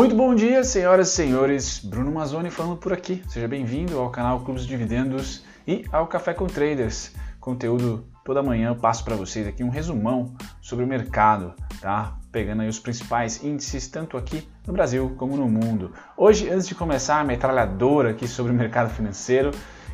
Muito bom dia, senhoras e senhores. Bruno Mazzoni falando por aqui. Seja bem-vindo ao canal Clubes de Dividendos e ao Café com Traders. Conteúdo toda manhã eu passo para vocês aqui um resumão sobre o mercado, tá? Pegando aí os principais índices tanto aqui no Brasil como no mundo. Hoje, antes de começar a metralhadora aqui sobre o mercado financeiro,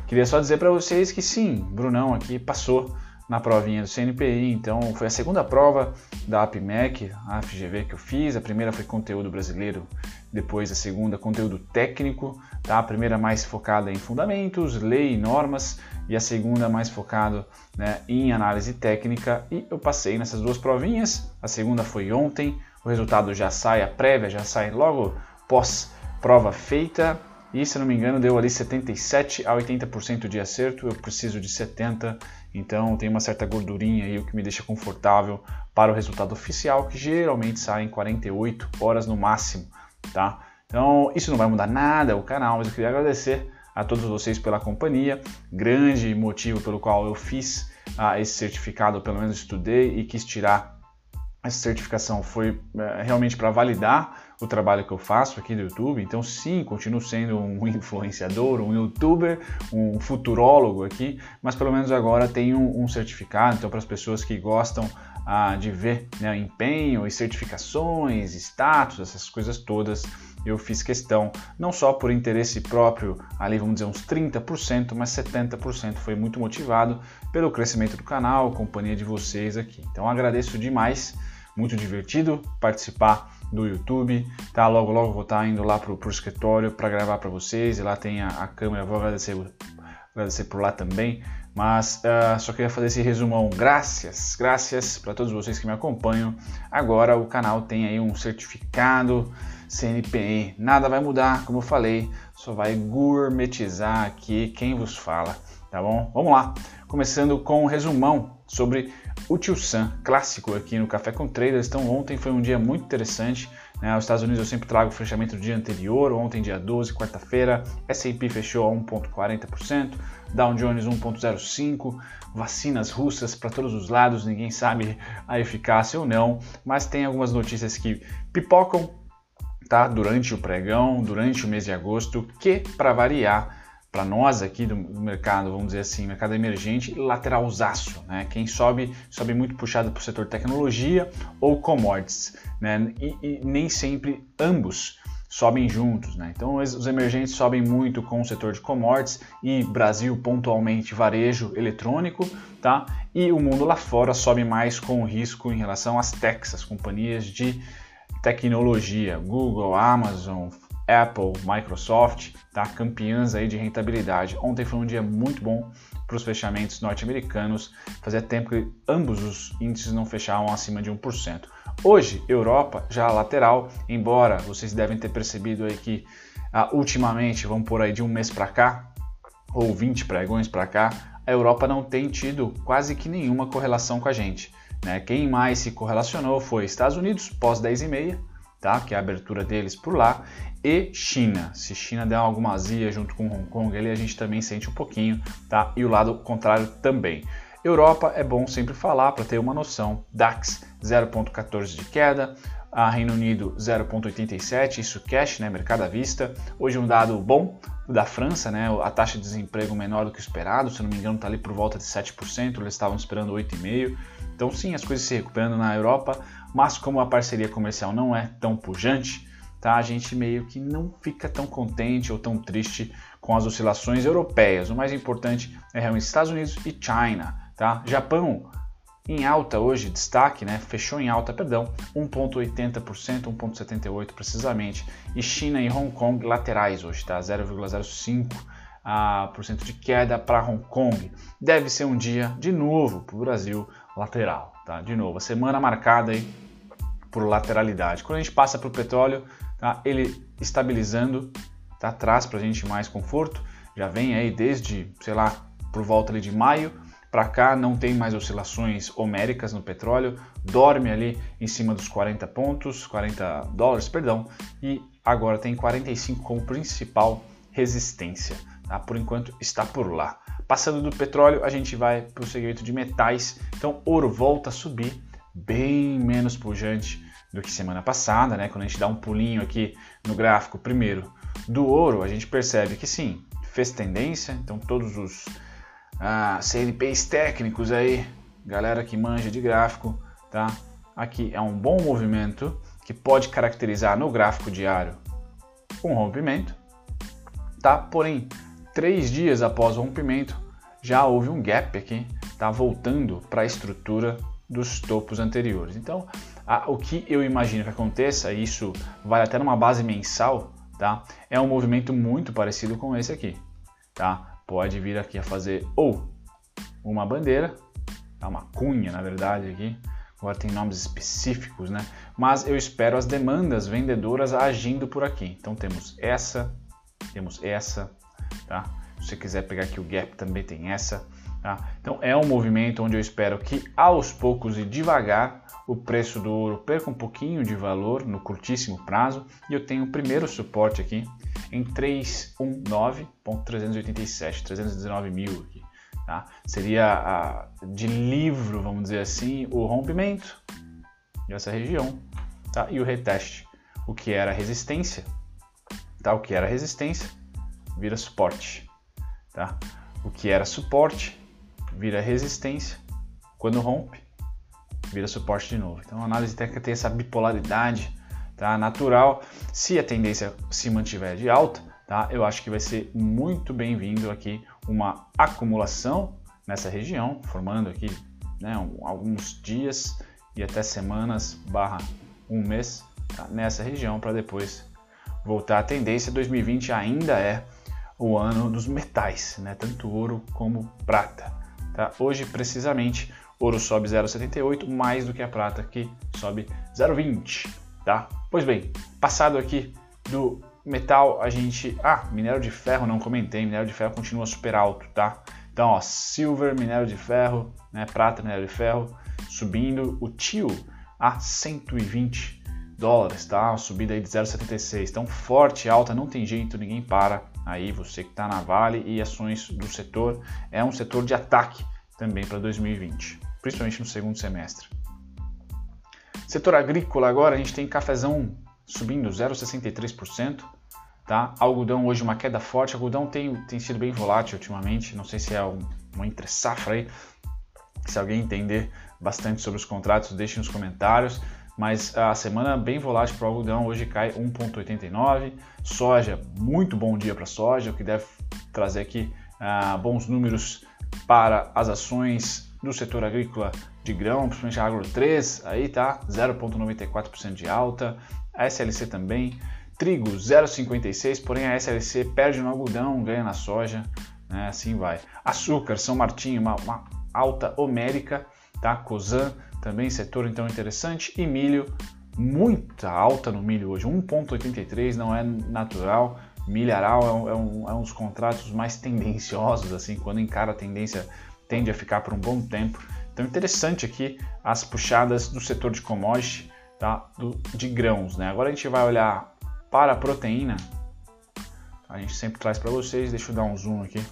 queria só dizer para vocês que sim, Brunão aqui passou na provinha do CNPI, então foi a segunda prova da APMEC, a FGV que eu fiz, a primeira foi conteúdo brasileiro, depois a segunda conteúdo técnico, tá? a primeira mais focada em fundamentos, lei e normas, e a segunda mais focada né, em análise técnica, e eu passei nessas duas provinhas, a segunda foi ontem, o resultado já sai, a prévia já sai logo pós prova feita, e se não me engano deu ali 77 a 80% de acerto, eu preciso de 70, então tem uma certa gordurinha aí, o que me deixa confortável para o resultado oficial, que geralmente sai em 48 horas no máximo, tá? Então isso não vai mudar nada o canal, mas eu queria agradecer a todos vocês pela companhia, grande motivo pelo qual eu fiz ah, esse certificado, pelo menos estudei e quis tirar essa certificação foi é, realmente para validar o trabalho que eu faço aqui do YouTube. Então, sim, continuo sendo um influenciador, um youtuber, um futurólogo aqui, mas pelo menos agora tenho um certificado. Então, para as pessoas que gostam ah, de ver né, empenho e certificações, status, essas coisas todas, eu fiz questão, não só por interesse próprio, ali vamos dizer uns 30%, mas 70% foi muito motivado pelo crescimento do canal, companhia de vocês aqui. Então agradeço demais muito divertido participar do YouTube, tá? Logo, logo vou estar tá indo lá pro, pro escritório para gravar para vocês e lá tem a, a câmera, vou agradecer, agradecer por lá também. Mas uh, só queria fazer esse resumão. Graças, graças para todos vocês que me acompanham. Agora o canal tem aí um certificado CNPE. Nada vai mudar, como eu falei, só vai gourmetizar aqui quem vos fala, tá bom? Vamos lá. Começando com um resumão sobre o Tio Sam, clássico aqui no Café com Traders. Então, ontem foi um dia muito interessante. Né? Os Estados Unidos eu sempre trago o fechamento do dia anterior. Ontem, dia 12, quarta-feira, S&P fechou a 1,40%, Dow Jones 1,05%, vacinas russas para todos os lados, ninguém sabe a eficácia ou não, mas tem algumas notícias que pipocam tá? durante o pregão, durante o mês de agosto, que, para variar, para nós aqui do, mercado, vamos dizer assim, mercado emergente, lateralzaço, né? Quem sobe, sobe muito puxado para o setor tecnologia ou commodities, né? E, e, nem sempre ambos sobem juntos, né? Então os emergentes sobem muito com o setor de commodities e Brasil pontualmente varejo eletrônico, tá? E o mundo lá fora sobe mais com o risco em relação às techs, as companhias de tecnologia, Google, Amazon, Apple, Microsoft, tá? campeãs aí de rentabilidade. Ontem foi um dia muito bom para os fechamentos norte-americanos. Fazia tempo que ambos os índices não fechavam acima de 1%. Hoje, Europa já lateral, embora vocês devem ter percebido aí que ah, ultimamente, vamos por aí de um mês para cá, ou 20 pregões para cá, a Europa não tem tido quase que nenhuma correlação com a gente. Né? Quem mais se correlacionou foi Estados Unidos, pós 10 e meia, tá? que é a abertura deles por lá, e China. Se China der alguma azia junto com Hong Kong, ali a gente também sente um pouquinho, tá? E o lado contrário também. Europa é bom sempre falar para ter uma noção. DAX 0,14 de queda, a Reino Unido 0,87, isso cash, né, mercado à vista. Hoje um dado bom da França, né, a taxa de desemprego menor do que esperado, se não me engano está ali por volta de 7%, eles estavam esperando 8,5%. Então sim, as coisas se recuperando na Europa, mas como a parceria comercial não é tão pujante, tá? A gente meio que não fica tão contente ou tão triste com as oscilações europeias. O mais importante é realmente Estados Unidos e China, tá? Japão em alta hoje, destaque, né? Fechou em alta, perdão, 1.80%, 1.78 precisamente. E China e Hong Kong laterais hoje, tá? 0,05 a por cento de queda para Hong Kong. Deve ser um dia de novo para o Brasil lateral, tá? De novo, a semana marcada aí por lateralidade. Quando a gente passa para o petróleo, tá? ele estabilizando, tá? traz para a gente mais conforto, já vem aí desde, sei lá, por volta ali de maio para cá, não tem mais oscilações homéricas no petróleo, dorme ali em cima dos 40 pontos, 40 dólares, perdão, e agora tem 45 como principal resistência, tá? por enquanto está por lá. Passando do petróleo, a gente vai para o segmento de metais, então ouro volta a subir, bem menos pujante do que semana passada, né? Quando a gente dá um pulinho aqui no gráfico primeiro do ouro, a gente percebe que sim, fez tendência, então todos os ah, CNPs técnicos aí, galera que manja de gráfico, tá? Aqui é um bom movimento que pode caracterizar no gráfico diário um rompimento, tá? Porém, três dias após o rompimento, já houve um gap aqui, tá? Voltando para a estrutura dos topos anteriores. Então, a, o que eu imagino que aconteça, isso vai até numa base mensal, tá? É um movimento muito parecido com esse aqui, tá? Pode vir aqui a fazer ou uma bandeira, tá? uma cunha na verdade aqui, agora tem nomes específicos, né? Mas eu espero as demandas vendedoras agindo por aqui. Então temos essa, temos essa, tá? Se você quiser pegar aqui o gap também tem essa, tá? Então é um movimento onde eu espero que aos poucos e devagar o preço do ouro perca um pouquinho de valor no curtíssimo prazo e eu tenho o primeiro suporte aqui em 319.387, 319 mil aqui. Tá? Seria a, de livro, vamos dizer assim, o rompimento dessa região tá? e o reteste. O que era resistência, tá? o que era resistência vira suporte. Tá? O que era suporte vira resistência. Quando rompe, vira suporte de novo. Então a análise técnica tem essa bipolaridade tá? natural. Se a tendência se mantiver de alta, tá? eu acho que vai ser muito bem-vindo aqui uma acumulação nessa região, formando aqui né, alguns dias e até semanas barra um mês tá? nessa região para depois voltar à tendência. 2020 ainda é o ano dos metais, né? tanto ouro como prata. Tá? Hoje, precisamente, ouro sobe 0,78, mais do que a prata, que sobe 0,20. Tá? Pois bem, passado aqui do metal, a gente... Ah, minério de ferro, não comentei, minério de ferro continua super alto, tá? Então, ó, silver, minério de ferro, né, prata, minério de ferro, subindo o tio a 120 dólares, tá? Uma subida aí de 0,76. Então, forte, alta, não tem jeito, ninguém para. Aí, você que está na Vale e ações do setor, é um setor de ataque também para 2020, principalmente no segundo semestre. Setor agrícola agora, a gente tem cafezão subindo 0,63%, tá? Algodão hoje uma queda forte, algodão tem, tem sido bem volátil ultimamente, não sei se é um, uma entre safra aí, se alguém entender bastante sobre os contratos, deixe nos comentários. Mas a semana bem volátil para o algodão, hoje cai 1,89. Soja, muito bom dia para soja, o que deve trazer aqui ah, bons números para as ações do setor agrícola de grão, principalmente a Agro 3, aí tá 0,94% de alta, a SLC também, trigo 0,56, porém a SLC perde no algodão, ganha na soja, né? assim vai. Açúcar, São Martinho, uma, uma alta homérica, tá? Cosan também setor então interessante e milho muita alta no milho hoje, 1,83 não é natural, milharal é um, é, um, é um dos contratos mais tendenciosos, assim, quando encara a tendência tende a ficar por um bom tempo. Então interessante aqui as puxadas do setor de commodity, tá? Do, de grãos. Né? Agora a gente vai olhar para a proteína. A gente sempre traz para vocês, deixa eu dar um zoom aqui.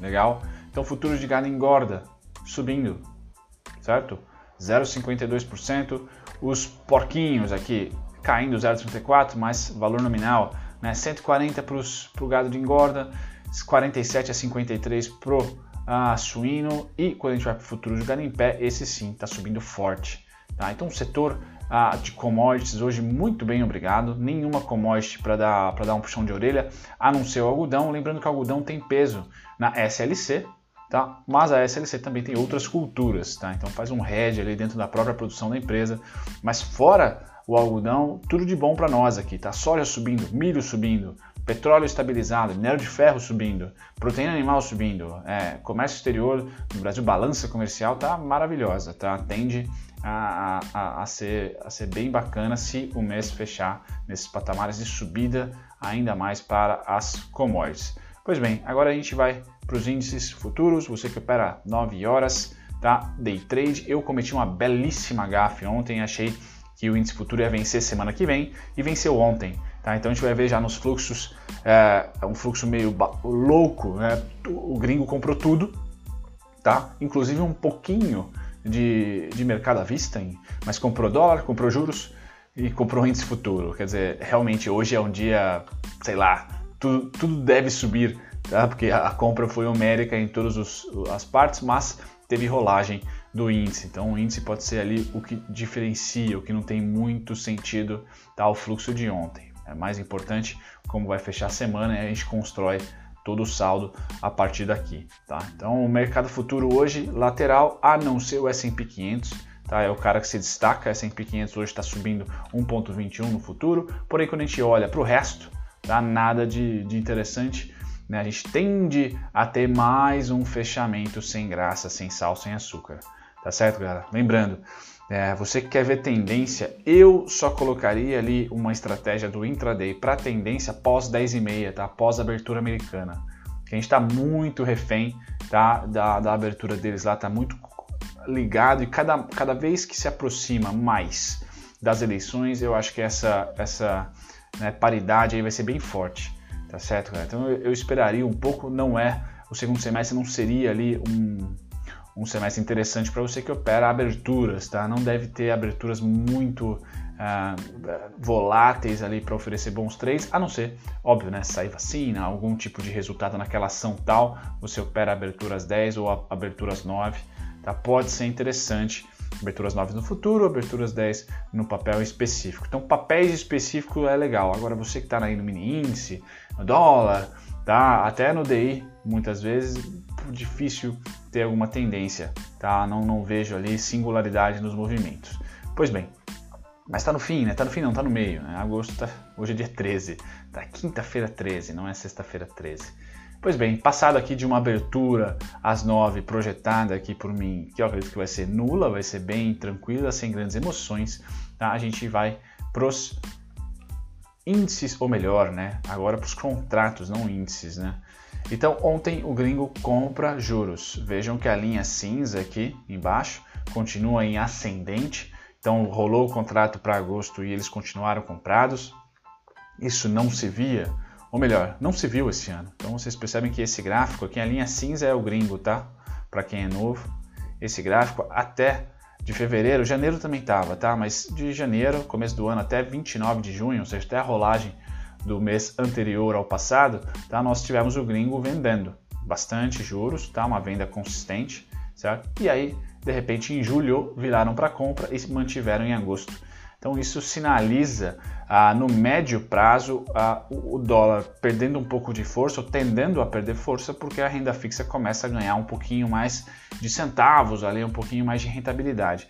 Legal? Então futuro de gado engorda, subindo, certo? 0,52%. Os porquinhos aqui caindo 0,34, mais valor nominal né? 140 para o gado de engorda, 47 a 53 para o ah, suíno e quando a gente vai para o futuro de gado em pé, esse sim está subindo forte. Tá? Então o setor ah, de commodities hoje muito bem obrigado, nenhuma commodity para dar, dar um puxão de orelha, a não ser o algodão, lembrando que o algodão tem peso na SLC, Tá? Mas a SLC também tem outras culturas, tá? Então faz um hedge ali dentro da própria produção da empresa. Mas fora o algodão, tudo de bom para nós aqui, tá? Soja subindo, milho subindo, petróleo estabilizado, minério de ferro subindo, proteína animal subindo, é, comércio exterior no Brasil, balança comercial tá maravilhosa, tá? Tende a, a, a, ser, a ser bem bacana se o mês fechar nesses patamares de subida ainda mais para as commodities. Pois bem, agora a gente vai para os índices futuros, você que opera 9 horas, tá? Day trade, eu cometi uma belíssima gafe ontem, achei que o índice futuro ia vencer semana que vem e venceu ontem. Tá? Então a gente vai ver já nos fluxos, é, um fluxo meio louco, né? o gringo comprou tudo, tá? inclusive um pouquinho de, de mercado à vista, mas comprou dólar, comprou juros e comprou índice futuro. Quer dizer, realmente hoje é um dia, sei lá, tudo, tudo deve subir, tá? porque a, compra foi homérica em todas os, as partes, mas teve rolagem do índice. Então o índice pode ser ali o que diferencia, o que não tem muito sentido tá, o fluxo de ontem. É mais importante como vai fechar a semana e a gente constrói todo o saldo a partir daqui, tá? Então o mercado futuro hoje lateral, a não ser o S&P 500, tá? É o cara que se destaca, S&P 500 hoje está subindo 1.21 no futuro, porém quando a gente olha para o resto, tá? Nada de, de interessante, né? A gente tende a ter mais um fechamento sem graça, sem sal, sem açúcar, tá certo, galera? Lembrando, é, você que quer ver tendência, eu só colocaria ali uma estratégia do intraday para tendência pós 10 e meia, tá? Pós abertura americana. Que a gente está muito refém tá? da, da abertura deles lá, tá muito ligado e cada, cada vez que se aproxima mais das eleições, eu acho que essa, essa né, paridade aí vai ser bem forte, tá certo, galera? Então eu, eu esperaria um pouco, não é, o segundo semestre não seria ali um, um semestre interessante para você que opera aberturas, tá? Não deve ter aberturas muito ah, voláteis ali para oferecer bons trades, a não ser, óbvio, né? Sair vacina, algum tipo de resultado naquela ação tal, você opera aberturas 10 ou aberturas 9, tá? Pode ser interessante. Aberturas 9 no futuro, aberturas 10 no papel específico. Então, papéis específicos é legal. Agora, você que está aí no mini índice, dólar, tá? Até no DI, muitas vezes, difícil ter alguma tendência, tá? Não, não vejo ali singularidade nos movimentos. Pois bem, mas está no fim, né? Está no fim, não, está no meio. Né? Agosto tá, hoje é dia 13, tá quinta-feira 13, não é sexta-feira 13. Pois bem, passado aqui de uma abertura às 9 projetada aqui por mim, que eu acredito que vai ser nula, vai ser bem tranquila, sem grandes emoções, tá? A gente vai pros índices, ou melhor, né? Agora para os contratos, não índices, né? Então, ontem o gringo compra juros. Vejam que a linha cinza aqui embaixo continua em ascendente. Então, rolou o contrato para agosto e eles continuaram comprados. Isso não se via, ou melhor, não se viu esse ano. Então, vocês percebem que esse gráfico aqui, a linha cinza é o gringo, tá? Para quem é novo. Esse gráfico até de fevereiro, janeiro também estava, tá? Mas de janeiro, começo do ano, até 29 de junho, ou seja, até a rolagem do mês anterior ao passado, tá? nós tivemos o gringo vendendo bastante juros, tá? uma venda consistente, certo? E aí, de repente, em julho viraram para compra e se mantiveram em agosto. Então isso sinaliza ah, no médio prazo ah, o dólar perdendo um pouco de força, ou tendendo a perder força, porque a renda fixa começa a ganhar um pouquinho mais de centavos, ali, um pouquinho mais de rentabilidade.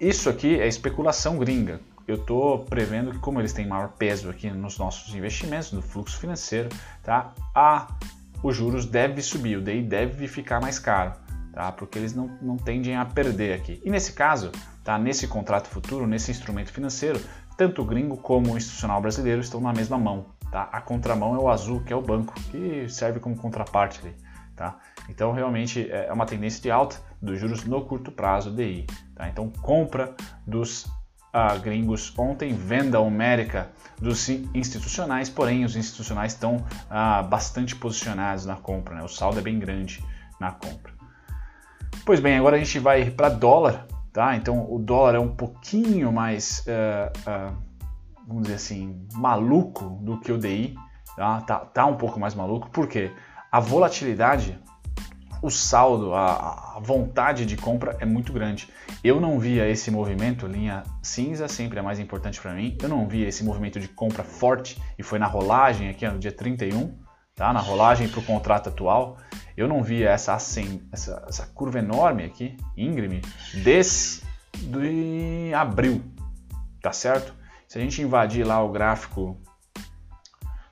Isso aqui é especulação gringa eu estou prevendo que como eles têm maior peso aqui nos nossos investimentos, no fluxo financeiro, tá? A, os juros deve subir, o DI deve ficar mais caro, tá? Porque eles não, não tendem a perder aqui. E nesse caso, tá? Nesse contrato futuro, nesse instrumento financeiro, tanto o gringo como o institucional brasileiro estão na mesma mão, tá? A contramão é o azul, que é o banco, que serve como contraparte ali, tá? Então realmente é uma tendência de alta dos juros no curto prazo DI, tá? Então compra dos ah, gringos ontem, venda homérica dos institucionais, porém os institucionais estão ah, bastante posicionados na compra, né? o saldo é bem grande na compra. Pois bem, agora a gente vai para dólar, tá? Então o dólar é um pouquinho mais, uh, uh, vamos dizer assim, maluco do que o DI, tá? Tá, tá um pouco mais maluco, porque a volatilidade o saldo, a, a, vontade de compra é muito grande. Eu não via esse movimento, linha cinza sempre é mais importante para mim. Eu não via esse movimento de compra forte e foi na rolagem aqui no dia 31, tá? Na rolagem para o contrato atual. Eu não via essa, assim, essa, essa curva enorme aqui, íngreme, desde abril, tá certo? Se a gente invadir lá o gráfico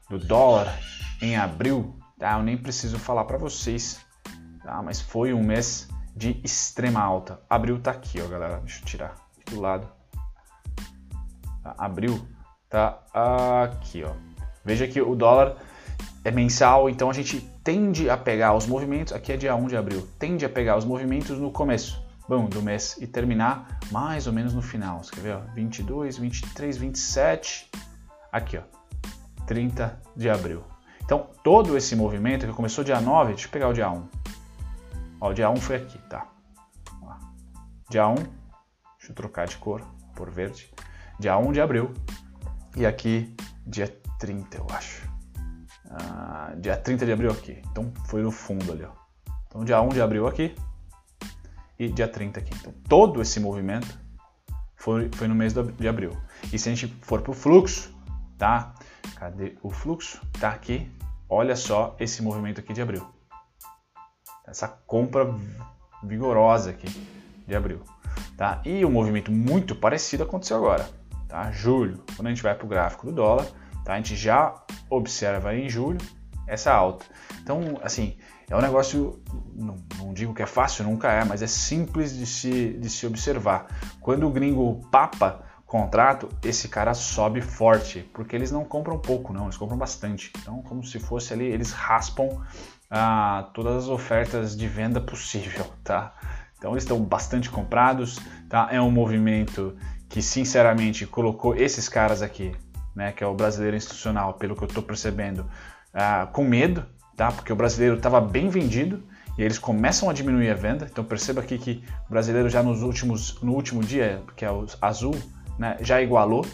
do dólar em abril, tá? Eu nem preciso falar para vocês tá? Mas foi um mês de extrema alta. Abril tá aqui, ó, galera. Deixa eu tirar aqui do lado. Tá? Abril tá aqui, ó. Veja que o dólar é mensal, então a gente tende a pegar os movimentos, aqui é dia 1 de abril, tende a pegar os movimentos no começo bom, do mês e terminar mais ou menos no final. Você quer ver? Ó? 22, 23, 27, aqui ó, 30 de abril. Então, todo esse movimento que começou dia 9, deixa eu pegar o dia 1. Ó, o dia 1 foi aqui, tá? dia 1, deixa eu trocar de cor, por verde, dia 1 de abril, e aqui dia 30, eu acho. Ah, dia 30 de abril aqui, então foi no fundo ali, ó. Então dia 1 de abril aqui e dia 30 aqui. Então todo esse movimento foi, foi no mês de abril. E se a gente for para o fluxo, tá? Cadê o fluxo? Tá aqui. Olha só esse movimento aqui de abril. Essa compra vigorosa aqui de abril. Tá? E um movimento muito parecido aconteceu agora. Tá? Julho, quando a gente vai para o gráfico do dólar, tá? a gente já observa em julho essa alta. Então, assim, é um negócio, não, não, digo que é fácil, nunca é, mas é simples de se, de se observar. Quando o gringo papa contrato, esse cara sobe forte, porque eles não compram pouco, não, eles compram bastante. Então, como se fosse ali, eles raspam ah, todas as ofertas de venda possível, tá? Então, eles estão bastante comprados, tá? É um movimento que, sinceramente, colocou esses caras aqui, né, que é o brasileiro institucional, pelo que eu estou percebendo, ah, com medo, tá? Porque o brasileiro estava bem vendido e eles começam a diminuir a venda. Então perceba aqui que o brasileiro já nos últimos, no último dia, que é o azul, né, já igualou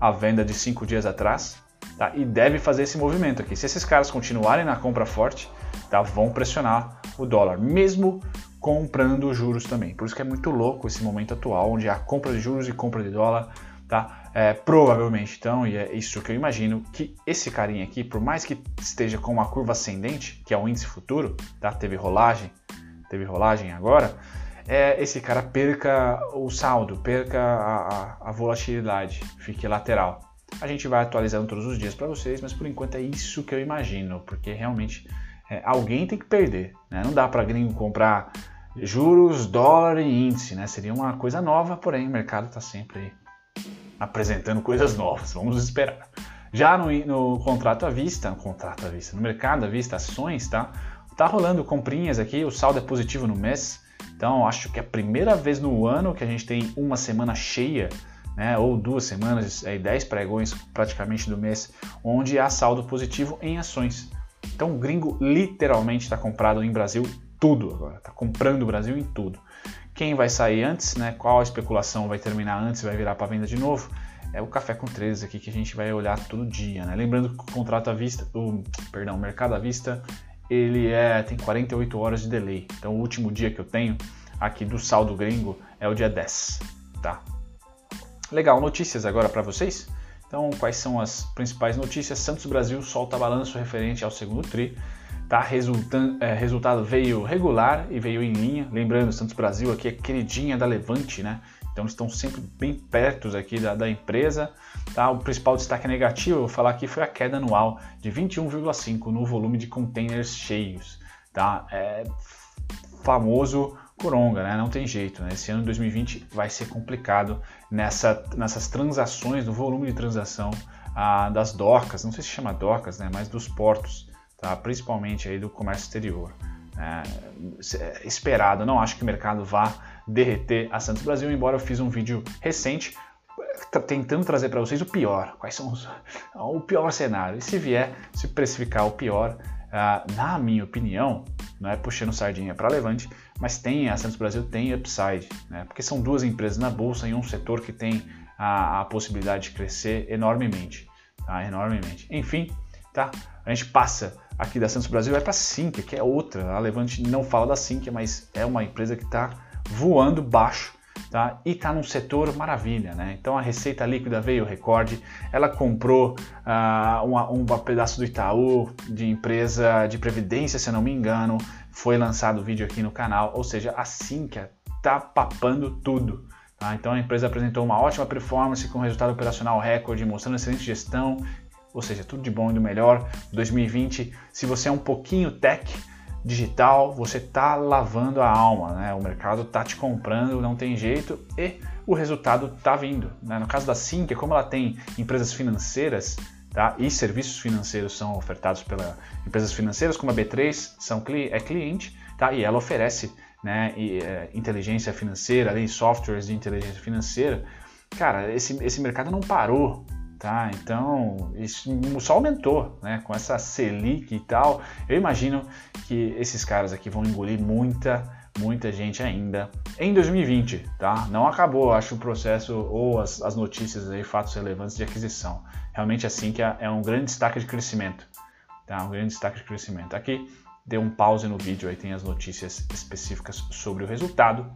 a venda de cinco dias atrás, tá? E deve fazer esse movimento aqui. Se esses caras continuarem na compra forte, tá? Vão pressionar o dólar, mesmo comprando juros também. Por isso que é muito louco esse momento atual, onde há compra de juros e compra de dólar, tá? É, provavelmente, então, e é isso que eu imagino, que esse carinha aqui, por mais que esteja com uma curva ascendente, que é o índice futuro, tá? Teve rolagem, teve rolagem agora, é, esse cara perca o saldo, perca a, a, a volatilidade, fique lateral. A gente vai atualizando todos os dias para vocês, mas por enquanto é isso que eu imagino, porque realmente é, alguém tem que perder. Né? Não dá para gringo comprar juros, dólar e índice, né? Seria uma coisa nova, porém o mercado está sempre aí apresentando coisas novas. Vamos esperar. Já no, no contrato à vista, no contrato à vista, no mercado à vista, ações, tá? Tá rolando comprinhas aqui, o saldo é positivo no mês. Então, acho que é a primeira vez no ano que a gente tem uma semana cheia, né, ou duas semanas, aí 10 pregões praticamente do mês, onde há saldo positivo em ações. Então, o gringo literalmente está comprado em Brasil tudo agora, está comprando o Brasil em tudo. Quem vai sair antes, né? Qual a especulação vai terminar antes, vai virar para venda de novo? É o café com 13 aqui que a gente vai olhar todo dia, né? Lembrando que o contrato à vista, o, perdão, o mercado à vista, ele é tem 48 horas de delay. Então o último dia que eu tenho aqui do saldo gringo é o dia 10, tá? Legal, notícias agora para vocês. Então, quais são as principais notícias? Santos Brasil solta balanço referente ao segundo tri. Tá? Resultando, é, resultado veio regular e veio em linha. Lembrando, Santos Brasil aqui é queridinha da Levante, né? Então estão sempre bem perto aqui da, da empresa. Tá? O principal destaque negativo, eu vou falar aqui, foi a queda anual de 21,5% no volume de containers cheios. Tá? É famoso coronga, né? não tem jeito. Né? Esse ano de 2020 vai ser complicado nessa, nessas transações, no volume de transação ah, das docas, não sei se chama docas, né? mas dos portos tá? principalmente aí do comércio exterior. É, é, esperado, não acho que o mercado vá derreter a Santos Brasil, embora eu fiz um vídeo recente tentando trazer para vocês o pior, quais são os, o pior cenário. E se vier se precificar o pior, uh, na minha opinião, não é puxando sardinha para levante, mas tem a Santos Brasil tem upside, né? porque são duas empresas na bolsa em um setor que tem a, a possibilidade de crescer enormemente, tá? enormemente. Enfim, tá? A gente passa aqui da Santos Brasil vai para a Sinqia, que é outra. A Levante não fala da Sinqia, mas é uma empresa que está voando baixo tá? e está num setor maravilha. Né? Então a receita líquida veio recorde, ela comprou uh, uma, um pedaço do Itaú de empresa de previdência, se eu não me engano, foi lançado o vídeo aqui no canal, ou seja, a Sinqia está papando tudo. Tá? Então a empresa apresentou uma ótima performance com resultado operacional recorde, mostrando excelente gestão ou seja, tudo de bom e do melhor. 2020, se você é um pouquinho tech, digital, você tá lavando a alma, né? O mercado tá te comprando, não tem jeito e o resultado tá vindo. Né? No caso da Sim, como ela tem empresas financeiras, tá? E serviços financeiros são ofertados pelas empresas financeiras, como a B3 são é cliente, tá? E ela oferece, né? E, é, inteligência financeira, ali, softwares de inteligência financeira. Cara, esse, esse mercado não parou, Tá, então isso só aumentou, né? Com essa Selic e tal. Eu imagino que esses caras aqui vão engolir muita, muita gente ainda em 2020, tá? Não acabou, acho, o processo ou as, as notícias aí, fatos relevantes de aquisição. Realmente assim que é, é um grande destaque de crescimento, tá? Um grande destaque de crescimento. Aqui dê um pause no vídeo, aí tem as notícias específicas sobre o resultado.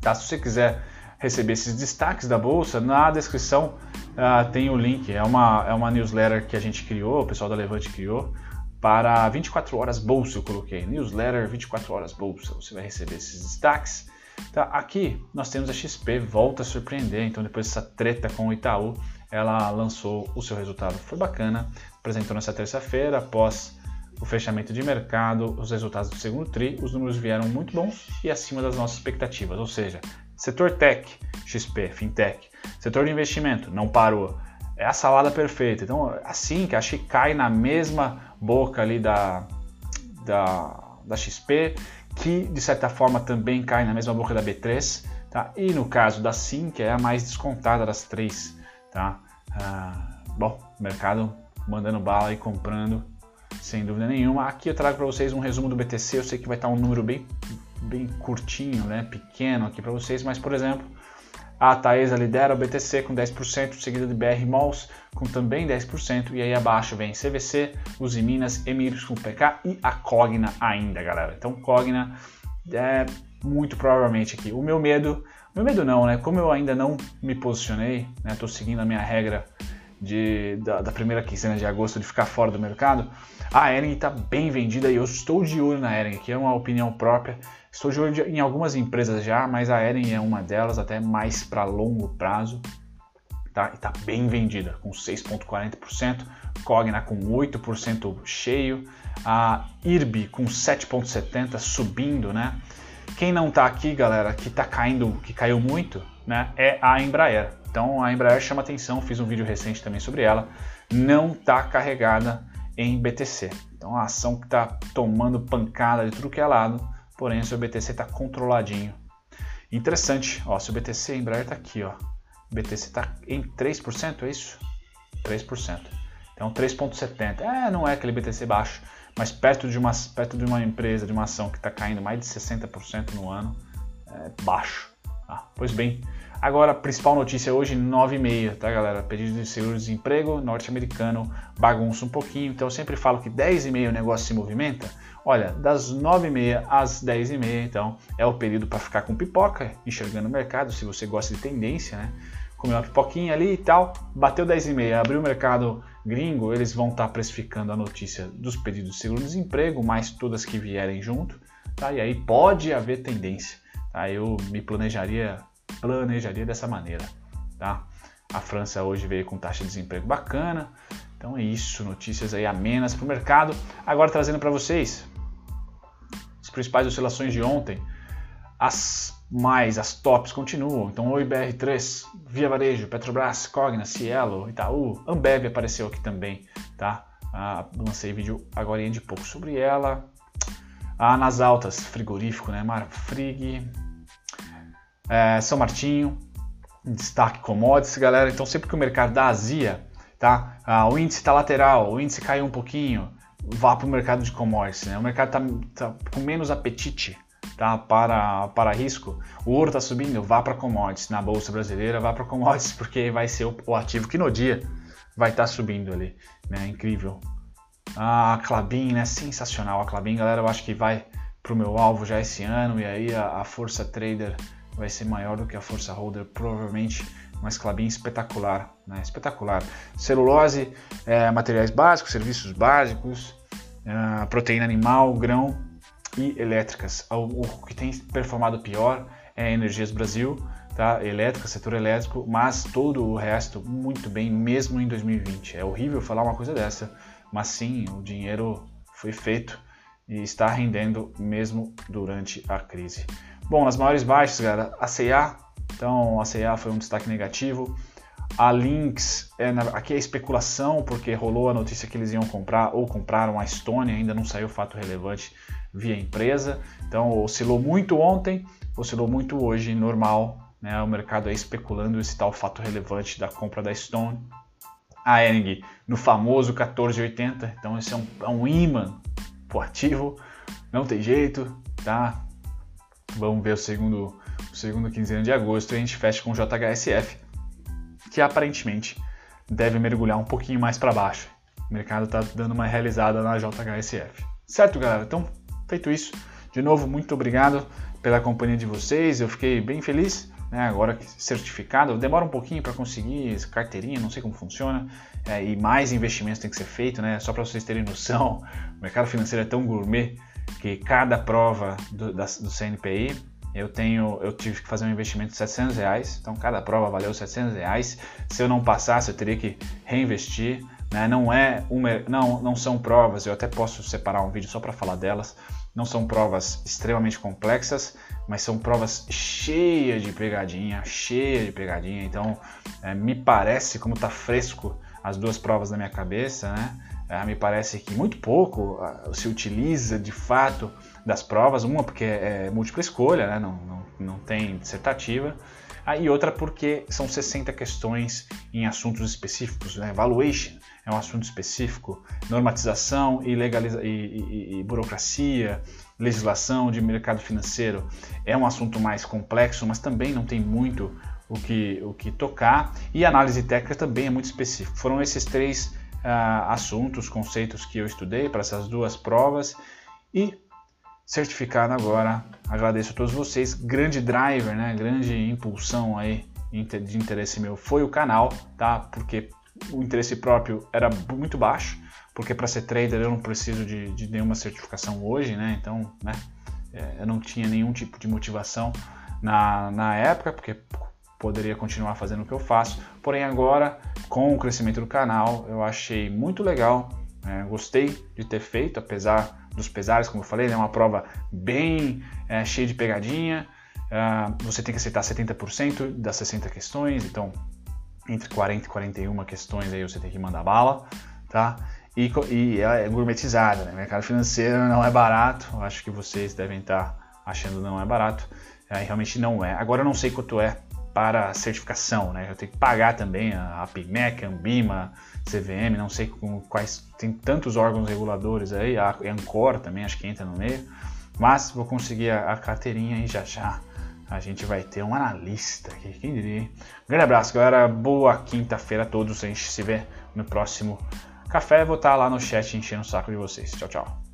Tá? Se você quiser receber esses destaques da bolsa, na descrição uh, tem o link. É uma, é uma newsletter que a gente criou, o pessoal da Levante criou, para 24 horas bolsa. Eu coloquei newsletter 24 horas bolsa. Você vai receber esses destaques. Tá, aqui nós temos a XP, volta a surpreender. Então, depois dessa treta com o Itaú, ela lançou o seu resultado. Foi bacana, apresentou nessa terça-feira, após o fechamento de mercado, os resultados do segundo TRI, os números vieram muito bons e acima das nossas expectativas, ou seja, setor tech, XP, fintech, setor de investimento, não parou. É a salada perfeita. Então, assim que acho que cai na mesma boca ali da, da, da XP, que de certa forma também cai na mesma boca da B3, tá? E no caso da SIM, que é a mais descontada das três, tá? Ah, bom, mercado mandando bala e comprando sem dúvida nenhuma. Aqui eu trago para vocês um resumo do BTC. Eu sei que vai estar um número bem, bem curtinho, né? pequeno aqui para vocês, mas por exemplo, a Taesa lidera o BTC com 10%, seguida de BR Malls com também 10%, e aí abaixo vem CVC, Uzi Minas, Emirs com PK e a Cogna ainda, galera. Então Cogna é muito provavelmente aqui. O meu medo, meu medo não, né? Como eu ainda não me posicionei, né? Tô seguindo a minha regra de, da, da, primeira quinzena de agosto de ficar fora do mercado, a Ering está bem vendida e eu estou de olho na Ering, que é uma opinião própria. Estou de olho em algumas empresas já, mas a Ering é uma delas, até mais para longo prazo. Tá? E está bem vendida, com 6,40%, Cogna com 8% cheio, a IRB com 7,70% subindo, né? Quem não está aqui, galera, que está caindo, que caiu muito, né, é a Embraer. Então a Embraer chama atenção, fiz um vídeo recente também sobre ela, não está carregada em BTC. Então a ação que está tomando pancada de tudo que é lado, porém o seu BTC está controladinho. Interessante, ó, seu BTC Embraer está aqui, ó. BTC está em 3%, é isso? 3%. Então 3,70. É, não é aquele BTC baixo, mas perto de uma, perto de uma empresa, de uma ação que está caindo mais de 60% no ano, é baixo. Ah, pois bem, Agora, principal notícia hoje, 9h30, tá galera? Pedido de seguro-desemprego norte-americano bagunça um pouquinho, então eu sempre falo que 10h30 o negócio se movimenta. Olha, das 9h30 às 10h30, então, é o período para ficar com pipoca, enxergando o mercado, se você gosta de tendência, né? Comer uma pipoquinha ali e tal, bateu 10h30, abriu o mercado gringo, eles vão estar tá precificando a notícia dos pedidos de seguro-desemprego, mais todas que vierem junto, tá? E aí pode haver tendência, tá? Eu me planejaria planejaria dessa maneira, tá? A França hoje veio com taxa de desemprego bacana, então é isso, notícias aí amenas para o mercado. Agora trazendo para vocês as principais oscilações de ontem, as mais, as tops continuam. Então, Oi BR3, Via Varejo, Petrobras, Cogna, Cielo, Itaú, Ambev apareceu aqui também, tá? Ah, lancei vídeo agora de pouco sobre ela. Ah, nas altas, frigorífico, né? Marfrig, é, São Martinho, destaque commodities, galera. Então, sempre que o mercado dá azia, tá? Ah, o índice está lateral, o índice caiu um pouquinho, vá para o mercado de commodities. Né? O mercado está tá com menos apetite tá? para, para risco. O ouro está subindo, vá para commodities. Na bolsa brasileira, vá para commodities, porque vai ser o, o, ativo que no dia vai estar tá subindo ali. Né? Incrível. Ah, a Clabin, né? Sensacional. A Clabin, galera, eu acho que vai para o meu alvo já esse ano. E aí a, a força trader vai ser maior do que a força holder, provavelmente, mas Clabin espetacular, né? espetacular. Celulose, é, materiais básicos, serviços básicos, é, proteína animal, grão e elétricas. O, o, que tem performado pior é Energias Brasil, tá? elétrica, setor elétrico, mas todo o resto muito bem, mesmo em 2020. É horrível falar uma coisa dessa, mas sim, o dinheiro foi feito e está rendendo mesmo durante a crise. Bom, nas maiores baixas, galera, a CA, então a CA foi um destaque negativo. A Lynx, é, aqui é especulação, porque rolou a notícia que eles iam comprar ou compraram a Estônia, ainda não saiu fato relevante via empresa. Então oscilou muito ontem, oscilou muito hoje, normal. Né? O mercado é especulando esse tal fato relevante da compra da Stone. A Ering no famoso 1480, então esse é um, é um imã pro ativo, não tem jeito, tá? Vamos ver o segundo, o segundo quinzena de agosto e a gente fecha com o JHSF, que aparentemente deve mergulhar um pouquinho mais para baixo. O mercado está dando uma realizada na JHSF. Certo, galera? Então, feito isso, de novo, muito obrigado pela companhia de vocês. Eu fiquei bem feliz. Né, agora certificado, demora um pouquinho para conseguir carteirinha, não sei como funciona, é, e mais investimentos tem que ser feito, né? Só para vocês terem noção, o mercado financeiro é tão gourmet que cada prova do, da, do CNPI eu tenho, eu tive que fazer um investimento de 700 reais, então cada prova valeu 700 reais. Se eu não passasse, eu teria que reinvestir. Né? Não é uma, não, não são provas. Eu até posso separar um vídeo só para falar delas. Não são provas extremamente complexas, mas são provas cheias de pegadinha, cheia de pegadinha. Então, é, me parece como está fresco as duas provas na minha cabeça, né? É, me parece que muito pouco uh, se utiliza de fato das provas. Uma porque é, múltipla escolha, né? não, não, não tem dissertativa. Ah, e outra porque são 60 questões em assuntos específicos. Né? É um assunto específico, normatização e, legaliza e, e, e burocracia, legislação de mercado financeiro é um assunto mais complexo, mas também não tem muito o que, o que tocar. E análise técnica também é muito específico. Foram esses três uh, assuntos, conceitos que eu estudei para essas duas provas. E certificado agora, agradeço a todos vocês. Grande driver, né? grande impulsão aí de interesse meu foi o canal, tá? Porque o interesse próprio era muito baixo, porque para ser trader eu não preciso de, de nenhuma certificação hoje, né? Então, né? É, eu não tinha nenhum tipo de motivação na, na época, porque poderia continuar fazendo o que eu faço. Porém, agora, com o crescimento do canal, eu achei muito legal. Né? Gostei de ter feito, apesar dos pesares, como eu falei, é né? uma prova bem é, cheia de pegadinha. Uh, você tem que aceitar 70% das 60 questões, então entre 40 e 41 questões aí você tem que mandar bala, tá? E, e é gourmetizada, né? Mercado financeiro não é barato, acho que vocês devem estar achando não é barato, é, realmente não é. Agora eu não sei quanto é para certificação, né? Eu tenho que pagar também a APMEC, Ambima, CVM, não sei com quais, tem tantos órgãos reguladores aí, a Ancor também acho que entra no meio, mas vou conseguir a, a carteirinha e já já a gente vai ter um analista aqui, quem diria? Um grande abraço, galera, boa quinta-feira a todos, a gente se vê no próximo café, vou estar lá no chat enchendo o saco de vocês. Tchau, tchau.